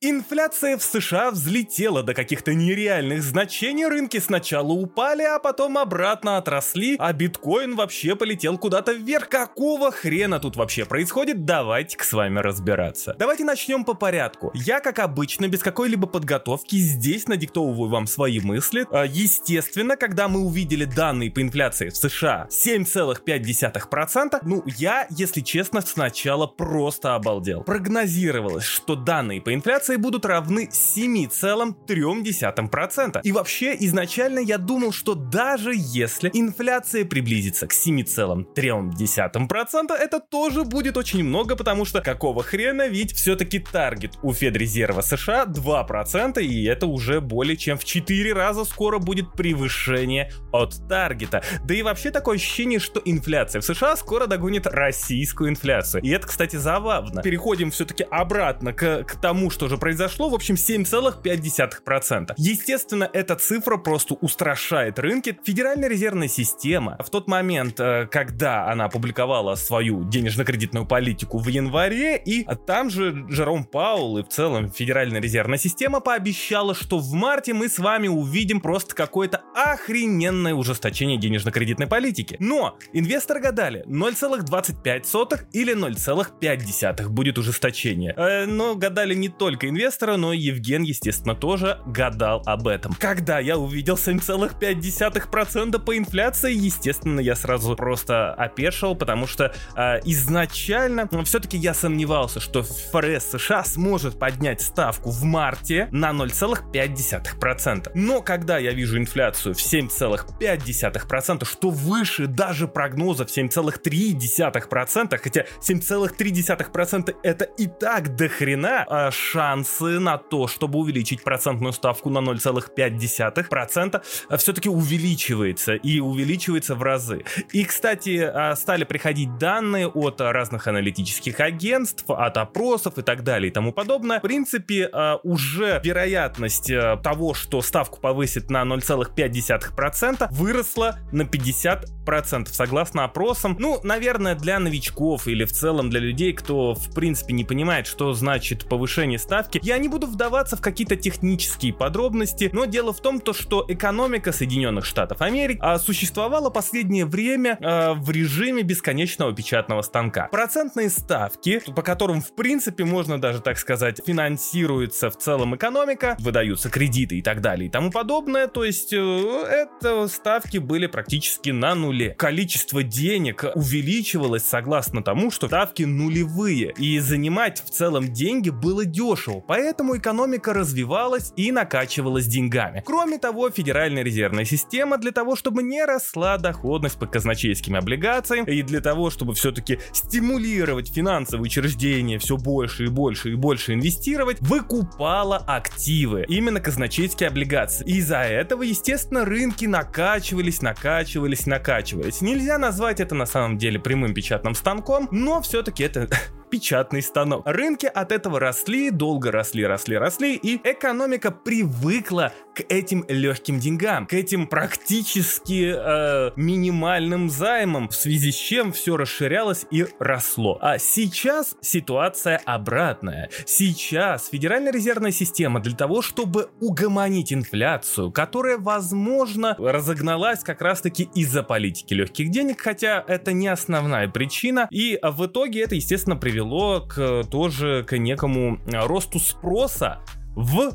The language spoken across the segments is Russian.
Инфляция в США взлетела до каких-то нереальных значений, рынки сначала упали, а потом обратно отросли, а биткоин вообще полетел куда-то вверх. Какого хрена тут вообще происходит? Давайте-ка с вами разбираться. Давайте начнем по порядку. Я, как обычно, без какой-либо подготовки здесь надиктовываю вам свои мысли. А, естественно, когда мы увидели данные по инфляции в США 7,5%, ну, я, если честно, сначала просто обалдел. Прогнозировалось, что данные по инфляции инфляции будут равны 7,3%. И вообще, изначально я думал, что даже если инфляция приблизится к 7,3%, это тоже будет очень много, потому что какого хрена, ведь все-таки таргет у Федрезерва США 2%, и это уже более чем в 4 раза скоро будет превышение от таргета. Да и вообще такое ощущение, что инфляция в США скоро догонит российскую инфляцию. И это, кстати, забавно. Переходим все-таки обратно к, к тому, что же произошло, в общем, 7,5%. Естественно, эта цифра просто устрашает рынки. Федеральная резервная система в тот момент, э, когда она опубликовала свою денежно-кредитную политику в январе, и там же Жером Паул и в целом Федеральная резервная система пообещала, что в марте мы с вами увидим просто какое-то охрененное ужесточение денежно-кредитной политики. Но инвесторы гадали, 0,25 или 0,5 будет ужесточение. Э, но гадали не только инвестора, но Евген, естественно, тоже гадал об этом. Когда я увидел 7,5% по инфляции, естественно, я сразу просто опешил, потому что э, изначально ну, все-таки я сомневался, что ФРС США сможет поднять ставку в марте на 0,5%. Но когда я вижу инфляцию в 7,5%, что выше даже прогнозов 7,3%, хотя 7,3% это и так до хрена, а шанс шансы на то, чтобы увеличить процентную ставку на 0,5%, все-таки увеличивается и увеличивается в разы. И, кстати, а, стали приходить данные от разных аналитических агентств, от опросов и так далее и тому подобное. В принципе, а, уже вероятность того, что ставку повысит на 0,5%, выросла на 50%, согласно опросам. Ну, наверное, для новичков или в целом для людей, кто, в принципе, не понимает, что значит повышение ставки, ставки. Я не буду вдаваться в какие-то технические подробности, но дело в том, то, что экономика Соединенных Штатов Америки а, существовала последнее время а, в режиме бесконечного печатного станка. Процентные ставки, по которым, в принципе, можно даже так сказать, финансируется в целом экономика, выдаются кредиты и так далее и тому подобное, то есть э, это ставки были практически на нуле. Количество денег увеличивалось согласно тому, что ставки нулевые, и занимать в целом деньги было дешево поэтому экономика развивалась и накачивалась деньгами. Кроме того, Федеральная резервная система для того, чтобы не росла доходность по казначейским облигациям и для того, чтобы все-таки стимулировать финансовые учреждения все больше и больше и больше инвестировать, выкупала активы, именно казначейские облигации. Из-за этого, естественно, рынки накачивались, накачивались, накачивались. Нельзя назвать это на самом деле прямым печатным станком, но все-таки это печатный станок. Рынки от этого росли, долго росли, росли, росли, и экономика привыкла к этим легким деньгам, к этим практически э, минимальным займам, в связи с чем все расширялось и росло. А сейчас ситуация обратная. Сейчас Федеральная резервная система для того, чтобы угомонить инфляцию, которая, возможно, разогналась как раз-таки из-за политики легких денег, хотя это не основная причина, и в итоге это, естественно, привело к тоже к некому росту спроса в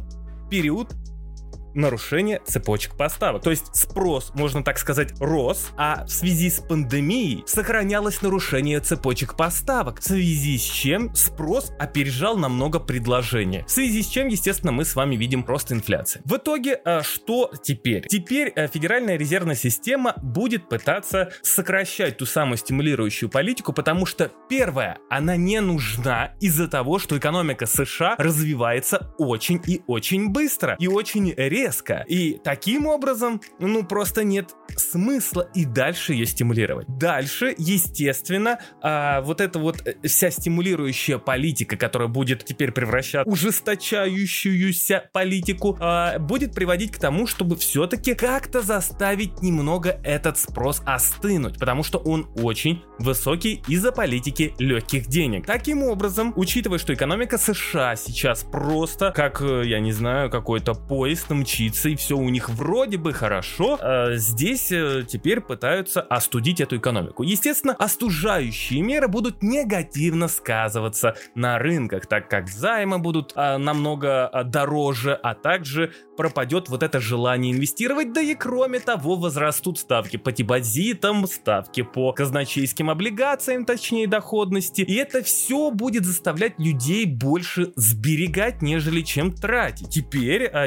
период нарушение цепочек поставок. То есть спрос, можно так сказать, рос, а в связи с пандемией сохранялось нарушение цепочек поставок, в связи с чем спрос опережал намного предложения. В связи с чем, естественно, мы с вами видим рост инфляции. В итоге, а, что теперь? Теперь э, Федеральная резервная система будет пытаться сокращать ту самую стимулирующую политику, потому что, первое, она не нужна из-за того, что экономика США развивается очень и очень быстро и очень резко резко. И таким образом, ну, просто нет смысла и дальше ее стимулировать. Дальше, естественно, а, вот эта вот э, вся стимулирующая политика, которая будет теперь превращать ужесточающуюся политику, а, будет приводить к тому, чтобы все-таки как-то заставить немного этот спрос остынуть, потому что он очень высокий из-за политики легких денег. Таким образом, учитывая, что экономика США сейчас просто как, э, я не знаю, какой-то поезд мчится, и все у них вроде бы хорошо, э, здесь э, теперь пытаются остудить эту экономику. Естественно, остужающие меры будут негативно сказываться на рынках, так как займы будут э, намного дороже, а также пропадет вот это желание инвестировать, да и кроме того возрастут ставки по депозитам, ставки по казначейским облигациям, точнее доходности, и это все будет заставлять людей больше сберегать, нежели чем тратить. Теперь, а,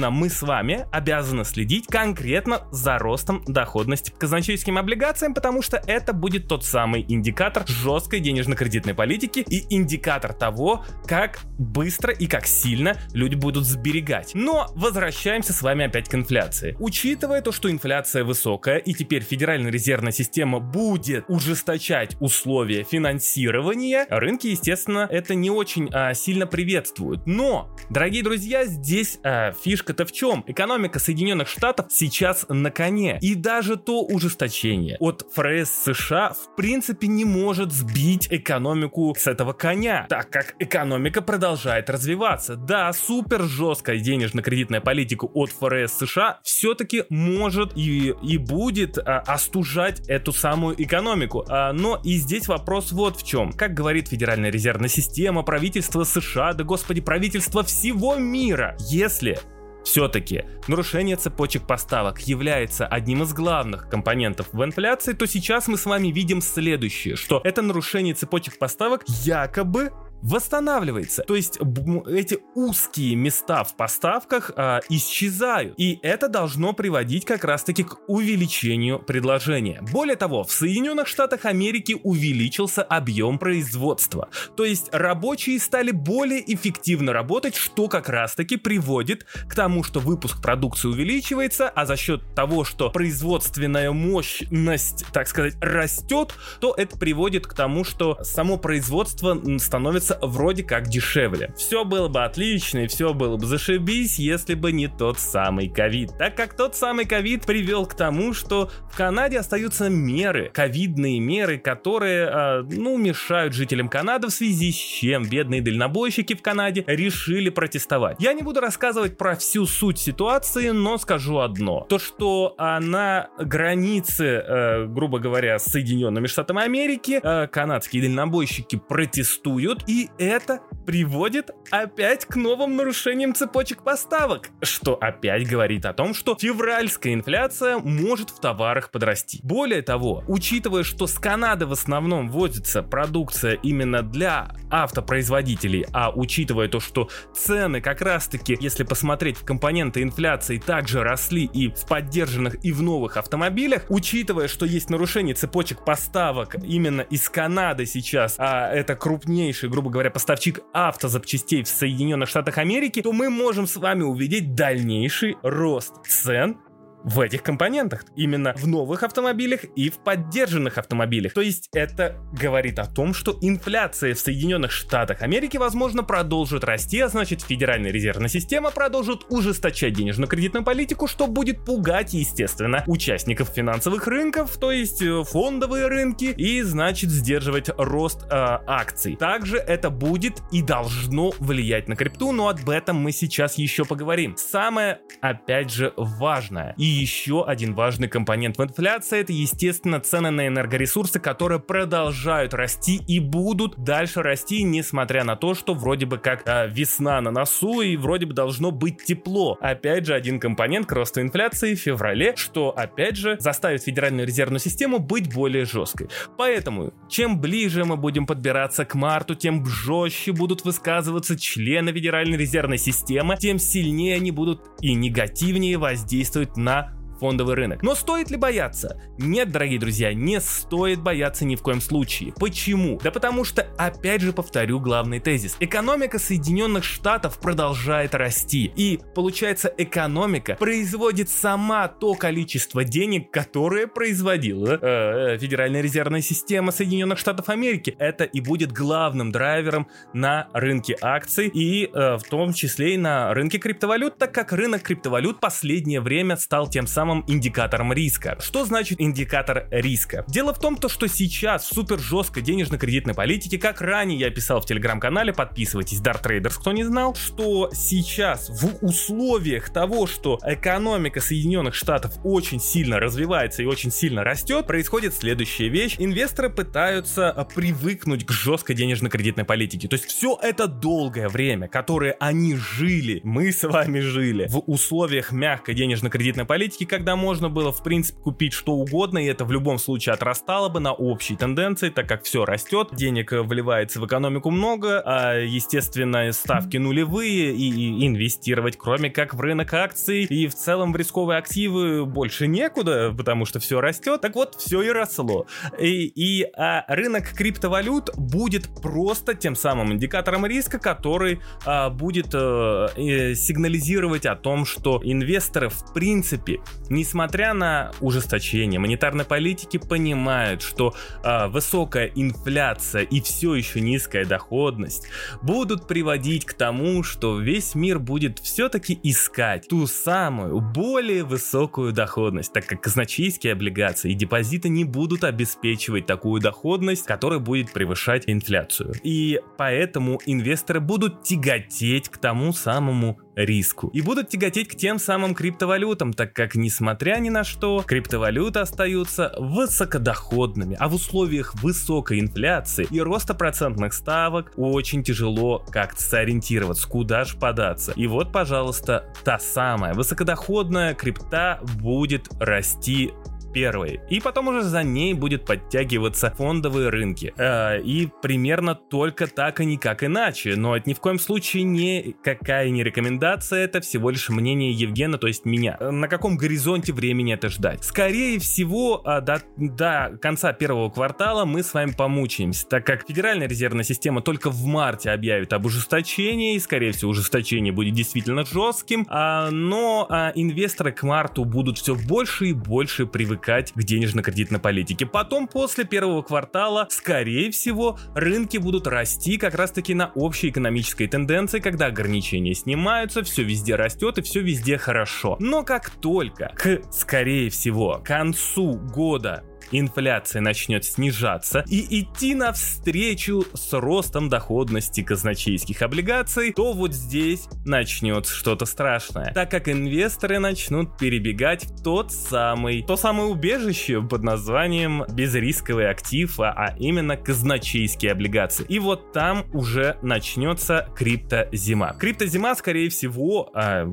естественно, мы с вами обязаны следить конкретно за ростом доходности по казначейским облигациям, потому что это будет тот самый индикатор жесткой денежно-кредитной политики и индикатор того, как быстро и как сильно люди будут сберегать. Но возвращаемся с вами опять к инфляции. Учитывая то, что инфляция высокая и теперь Федеральная резервная система будет ужесточать условия финансирования, рынки, естественно, это не очень а, сильно приветствуют. Но, дорогие друзья, здесь а, фишка-то в чем? Экономика Соединенных Штатов сейчас на коне. И даже то ужесточение от ФРС США в принципе не может сбить экономику с этого коня, так как экономика продолжает развиваться. Да, супер жесткая денежно-кредитная политика от ФРС США все-таки может и, и будет а, остужать эту самую экономику. А, но и здесь вопрос вот в чем. Как говорит Федеральная резервная система, правительство США, да господи, правительство всего мира, если все-таки нарушение цепочек поставок является одним из главных компонентов в инфляции, то сейчас мы с вами видим следующее, что это нарушение цепочек поставок якобы восстанавливается. То есть эти узкие места в поставках а, исчезают. И это должно приводить как раз-таки к увеличению предложения. Более того, в Соединенных Штатах Америки увеличился объем производства. То есть рабочие стали более эффективно работать, что как раз-таки приводит к тому, что выпуск продукции увеличивается, а за счет того, что производственная мощность, так сказать, растет, то это приводит к тому, что само производство становится вроде как дешевле. Все было бы отлично и все было бы зашибись, если бы не тот самый ковид. Так как тот самый ковид привел к тому, что в Канаде остаются меры, ковидные меры, которые, э, ну, мешают жителям Канады, в связи с чем бедные дальнобойщики в Канаде решили протестовать. Я не буду рассказывать про всю суть ситуации, но скажу одно. То, что э, на границе, э, грубо говоря, с Соединенными Штатами Америки, э, канадские дальнобойщики протестуют и это приводит опять к новым нарушениям цепочек поставок, что опять говорит о том, что февральская инфляция может в товарах подрасти. Более того, учитывая, что с Канады в основном возится продукция именно для автопроизводителей, а учитывая то, что цены как раз-таки, если посмотреть в компоненты инфляции, также росли и в поддержанных и в новых автомобилях, учитывая, что есть нарушение цепочек поставок именно из Канады сейчас, а это крупнейший, грубо говоря, поставщик автозапчастей в Соединенных Штатах Америки, то мы можем с вами увидеть дальнейший рост цен в этих компонентах, именно в новых автомобилях и в поддержанных автомобилях. То есть это говорит о том, что инфляция в Соединенных Штатах Америки, возможно, продолжит расти, а значит Федеральная резервная система продолжит ужесточать денежно-кредитную политику, что будет пугать, естественно, участников финансовых рынков, то есть э, фондовые рынки, и значит сдерживать рост э, акций. Также это будет и должно влиять на крипту, но об этом мы сейчас еще поговорим. Самое, опять же, важное и еще один важный компонент в инфляции это, естественно, цены на энергоресурсы, которые продолжают расти и будут дальше расти, несмотря на то, что вроде бы как э, весна на носу и вроде бы должно быть тепло. Опять же, один компонент к росту инфляции в феврале, что опять же заставит Федеральную резервную систему быть более жесткой. Поэтому, чем ближе мы будем подбираться к марту, тем жестче будут высказываться члены Федеральной резервной системы, тем сильнее они будут и негативнее воздействовать на фондовый рынок. Но стоит ли бояться? Нет, дорогие друзья, не стоит бояться ни в коем случае. Почему? Да потому что, опять же повторю главный тезис. Экономика Соединенных Штатов продолжает расти. И получается, экономика производит сама то количество денег, которое производила э, Федеральная резервная система Соединенных Штатов Америки. Это и будет главным драйвером на рынке акций и э, в том числе и на рынке криптовалют, так как рынок криптовалют последнее время стал тем самым индикатором риска. Что значит индикатор риска? Дело в том, то, что сейчас в супер жесткой денежно-кредитной политике, как ранее я писал в телеграм-канале, подписывайтесь, Dart Traders, кто не знал, что сейчас в условиях того, что экономика Соединенных Штатов очень сильно развивается и очень сильно растет, происходит следующая вещь. Инвесторы пытаются а, привыкнуть к жесткой денежно-кредитной политике. То есть все это долгое время, которое они жили, мы с вами жили в условиях мягкой денежно-кредитной политики, когда можно было в принципе купить что угодно, и это в любом случае отрастало бы на общей тенденции, так как все растет, денег вливается в экономику много, а естественно ставки нулевые и, и инвестировать кроме как в рынок акций и в целом в рисковые активы больше некуда, потому что все растет. Так вот, все и росло. И, и а рынок криптовалют будет просто тем самым индикатором риска, который а, будет а, сигнализировать о том, что инвесторы в принципе, несмотря на ужесточение монетарной политики, понимают, что а, высокая инфляция и все еще низкая доходность будут приводить к тому, что весь мир будет все-таки искать ту самую более высокую доходность, так как казначейские облигации и депозиты не будут обеспечивать такую доходность, которая будет превышать инфляцию. И поэтому инвесторы будут тяготеть к тому самому риску. И будут тяготеть к тем самым криптовалютам, так как, несмотря ни на что, криптовалюты остаются высокодоходными, а в условиях высокой инфляции и роста процентных ставок очень тяжело как-то сориентироваться, куда же податься. И вот, пожалуйста, та самая высокодоходная крипта будет расти первой. И потом уже за ней будет подтягиваться фондовые рынки. Э, и примерно только так, и никак иначе. Но это ни в коем случае не какая не рекомендация, это всего лишь мнение Евгена, то есть меня. На каком горизонте времени это ждать? Скорее всего, э, до, до конца первого квартала мы с вами помучаемся, так как Федеральная резервная система только в марте объявит об ужесточении, и, скорее всего, ужесточение будет действительно жестким, а, но а, инвесторы к марту будут все больше и больше привыкать привыкать к денежно-кредитной политике. Потом, после первого квартала, скорее всего, рынки будут расти как раз-таки на общей экономической тенденции, когда ограничения снимаются, все везде растет и все везде хорошо. Но как только к, скорее всего, концу года инфляция начнет снижаться и идти навстречу с ростом доходности казначейских облигаций, то вот здесь начнется что-то страшное, так как инвесторы начнут перебегать в тот самый, то самое убежище под названием безрисковый актив, а, а именно казначейские облигации. И вот там уже начнется криптозима. Криптозима, скорее всего, а,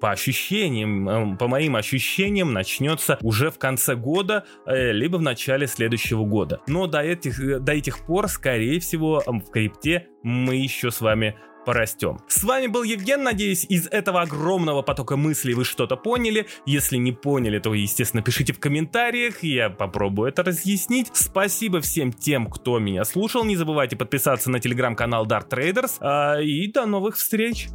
по ощущениям, по моим ощущениям, начнется уже в конце года, э, либо в начале следующего года. Но до этих, до этих пор, скорее всего, в крипте мы еще с вами порастем. С вами был Евген, надеюсь, из этого огромного потока мыслей вы что-то поняли. Если не поняли, то, естественно, пишите в комментариях, я попробую это разъяснить. Спасибо всем тем, кто меня слушал. Не забывайте подписаться на телеграм-канал Dart Traders. А, и до новых встреч!